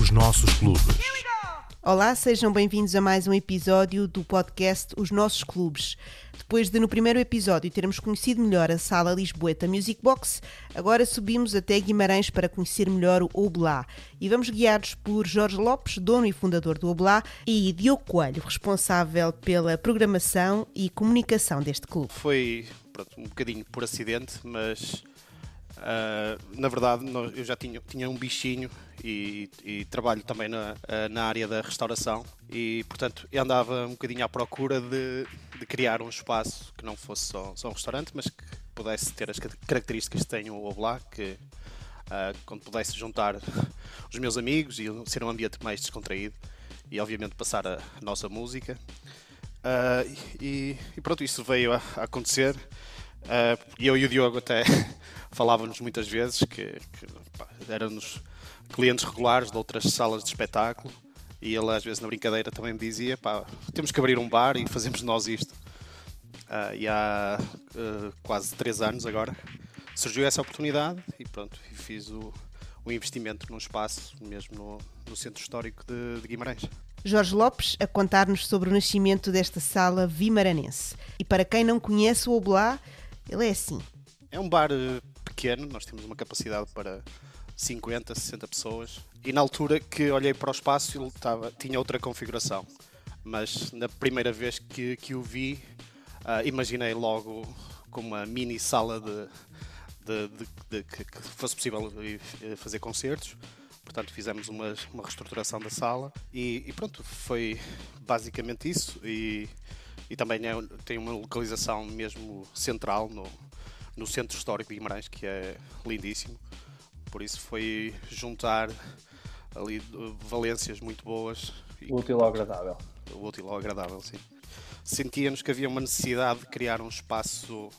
Os nossos clubes. Olá, sejam bem-vindos a mais um episódio do podcast Os Nossos Clubes. Depois de no primeiro episódio termos conhecido melhor a sala Lisboeta Music Box, agora subimos até Guimarães para conhecer melhor o Oblá e vamos guiados por Jorge Lopes, dono e fundador do Oblá, e Diogo Coelho, responsável pela programação e comunicação deste clube. Foi pronto, um bocadinho por acidente, mas ah, na verdade eu já tinha, tinha um bichinho e, e trabalho também na, ah, na área da restauração e portanto eu andava um bocadinho à procura de, de criar um espaço que não fosse só, só um restaurante, mas que pudesse ter as ca- características que tem o Oblá, que ah, quando pudesse juntar os meus amigos e ser um ambiente mais descontraído e obviamente passar a nossa música. Ah, e, e pronto, isso veio a, a acontecer. Eu e o Diogo até falávamos muitas vezes que, que pá, éramos clientes regulares de outras salas de espetáculo e ele às vezes na brincadeira também me dizia pá, temos que abrir um bar e fazemos nós isto. Ah, e há ah, quase três anos agora surgiu essa oportunidade e pronto, fiz o, o investimento num espaço mesmo no, no centro histórico de, de Guimarães. Jorge Lopes a contar-nos sobre o nascimento desta sala vimaranense. E para quem não conhece o Oblá, ele é assim. É um bar pequeno, nós temos uma capacidade para 50, 60 pessoas. E na altura que olhei para o espaço, ele estava, tinha outra configuração. Mas na primeira vez que, que o vi, ah, imaginei logo como uma mini sala de, de- de- de- que, que fosse possível eh, fazer concertos. Portanto, fizemos uma, uma reestruturação da sala e, e pronto, foi basicamente isso. E, e também é, tem uma localização mesmo central no, no centro histórico de Guimarães, que é lindíssimo. Por isso foi juntar ali uh, valências muito boas e Útil ao agradável. o útil ao agradável, sim. Sentíamos que havia uma necessidade de criar um espaço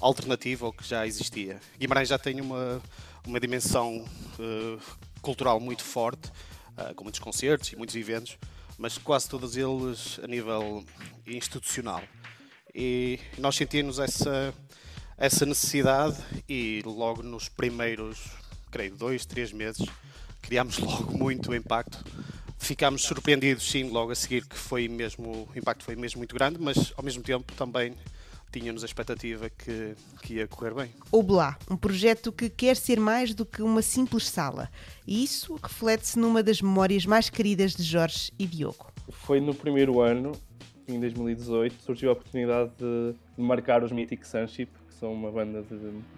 alternativo ao que já existia. Guimarães já tem uma, uma dimensão eh, cultural muito forte, eh, com muitos concertos e muitos eventos, mas quase todos eles a nível institucional. E nós sentíamos essa, essa necessidade e logo nos primeiros, creio, dois, três meses, criámos logo muito impacto. Ficámos surpreendidos, sim, logo a seguir que foi mesmo, o impacto foi mesmo muito grande, mas ao mesmo tempo também tínhamos a expectativa que, que ia correr bem. Oblá, um projeto que quer ser mais do que uma simples sala. E isso reflete-se numa das memórias mais queridas de Jorge e Diogo. Foi no primeiro ano, em 2018, surgiu a oportunidade de, de marcar os Mythic Sunship, que são uma banda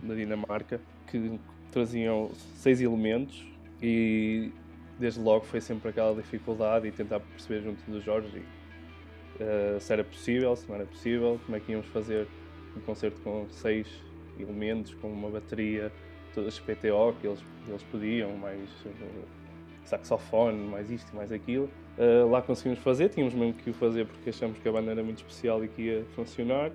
da Dinamarca, que traziam seis elementos e desde logo foi sempre aquela dificuldade e tentar perceber junto do Jorge eh, se era possível, se não era possível, como é que íamos fazer um concerto com seis elementos, com uma bateria, todas PTO que eles, eles pediam, mais eh, saxofone, mais isto mais aquilo. Uh, lá conseguimos fazer, tínhamos mesmo que o fazer porque achamos que a banda era muito especial e que ia funcionar.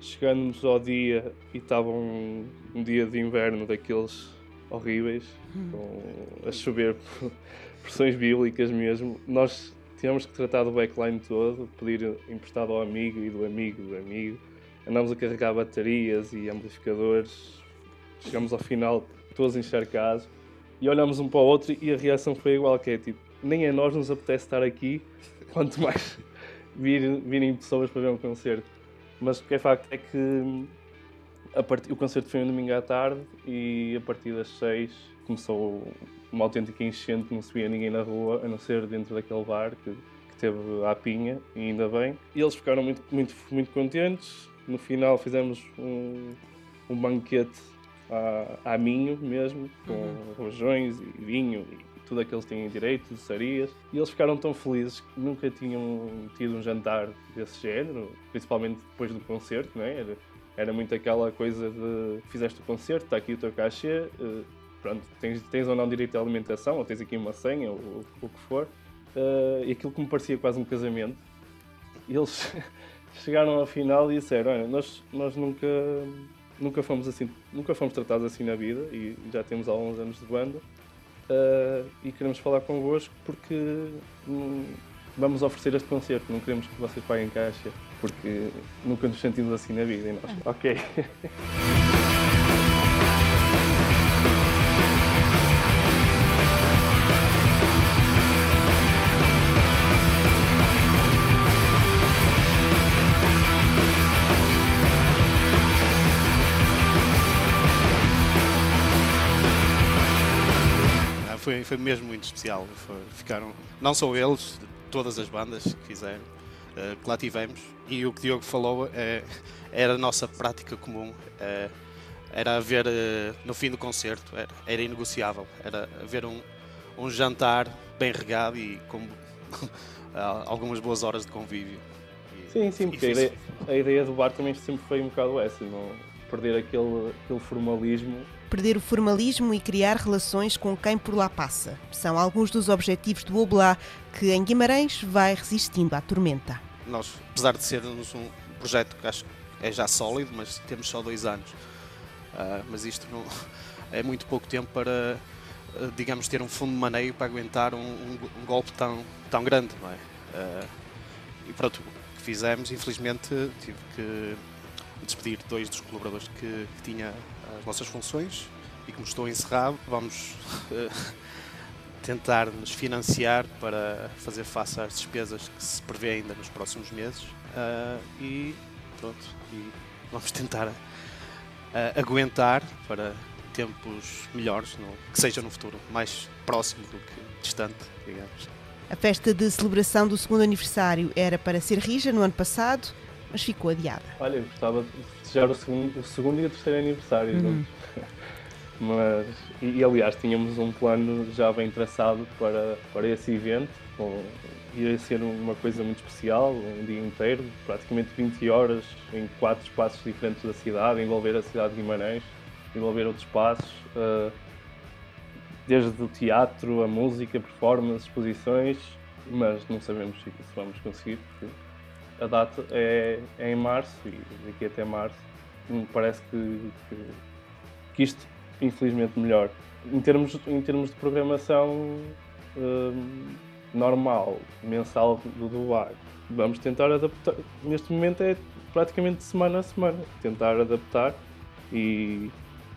Chegamos ao dia e estava um, um dia de inverno daqueles horríveis, com, a chover pressões bíblicas mesmo. Nós tivemos que tratar do backline todo, pedir emprestado ao amigo e do amigo do amigo. Andámos a carregar baterias e amplificadores. Chegamos ao final todos encharcados e olhamos um para o outro e a reação foi igual, que é tipo, nem a nós nos apetece estar aqui, quanto mais vir, virem pessoas para ver um concerto. Mas o que é facto é que a part... o concerto foi um domingo à tarde e a partir das seis começou uma autêntica enchente, não se via ninguém na rua, a não ser dentro daquele bar que, que teve a pinha, e ainda bem. E eles ficaram muito, muito, muito contentes. No final fizemos um, um banquete à, à Minho mesmo, com rojões e vinho e tudo aquilo que eles têm direito, doçarias. E eles ficaram tão felizes que nunca tinham tido um jantar desse género, principalmente depois do concerto, não é? Era, era muito aquela coisa de fizeste o concerto, está aqui o teu cachê, eh, pronto, tens, tens ou não direito à alimentação, ou tens aqui uma senha, ou o que for. Eh, e aquilo que me parecia quase um casamento. Eles chegaram ao final e disseram, olha, nós, nós nunca, nunca fomos assim, nunca fomos tratados assim na vida e já temos alguns anos de banda. Uh, e queremos falar convosco porque um, vamos oferecer este concerto, não queremos que vocês paguem caixa, porque nunca nos sentimos assim na vida. E nós, ok. foi, foi mesmo muito especial. Foi, ficaram, não só eles, todas as bandas que fizeram, uh, que lá tivemos. E o que o Diogo falou é, era a nossa prática comum. É, era haver, uh, no fim do concerto, era, era inegociável. Era haver um, um jantar bem regado e com algumas boas horas de convívio. E, sim, sim, porque a ideia, a ideia, do bar também sempre foi um bocado essa, não perder aquele, aquele formalismo perder o formalismo e criar relações com quem por lá passa. São alguns dos objetivos do Oblá, que em Guimarães vai resistindo à tormenta. Nós, apesar de sermos um projeto que acho que é já sólido, mas temos só dois anos. Uh, mas isto não, é muito pouco tempo para, uh, digamos, ter um fundo de maneio para aguentar um, um, um golpe tão, tão grande. Não é? Uh, e pronto, o que fizemos, infelizmente, tive que despedir dois dos colaboradores que, que tinha as nossas funções e como estou encerrado, vamos uh, tentar nos financiar para fazer face às despesas que se prevê ainda nos próximos meses. Uh, e pronto, e vamos tentar uh, aguentar para tempos melhores, no, que seja no futuro mais próximo do que distante, digamos. A festa de celebração do segundo aniversário era para ser rija no ano passado, mas ficou adiada. Olha, eu gostava de festejar o segundo, o segundo e o terceiro aniversário. Uhum. Mas, e, e, aliás, tínhamos um plano já bem traçado para, para esse evento. Com, ia ser uma coisa muito especial, um dia inteiro, praticamente 20 horas em quatro espaços diferentes da cidade, envolver a cidade de Guimarães, envolver outros espaços, uh, desde o teatro, a música, performance, exposições, mas não sabemos se vamos conseguir, porque a data é, é em março e daqui até março me parece que, que, que, isto infelizmente melhor. Em termos, em termos de programação hum, normal, mensal do, do bar, vamos tentar adaptar. Neste momento é praticamente semana a semana, tentar adaptar e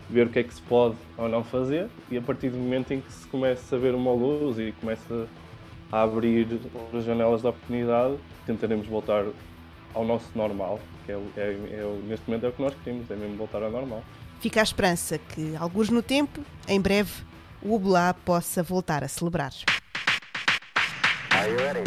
ver o que é que se pode ou não fazer e a partir do momento em que se começa a ver uma luz e começa a abrir as janelas da oportunidade, tentaremos voltar ao nosso normal, que é, é, é, neste momento é o que nós queremos, é mesmo voltar ao normal. Fica a esperança que, alguns no tempo, em breve, o Oblá possa voltar a celebrar. Are you ready?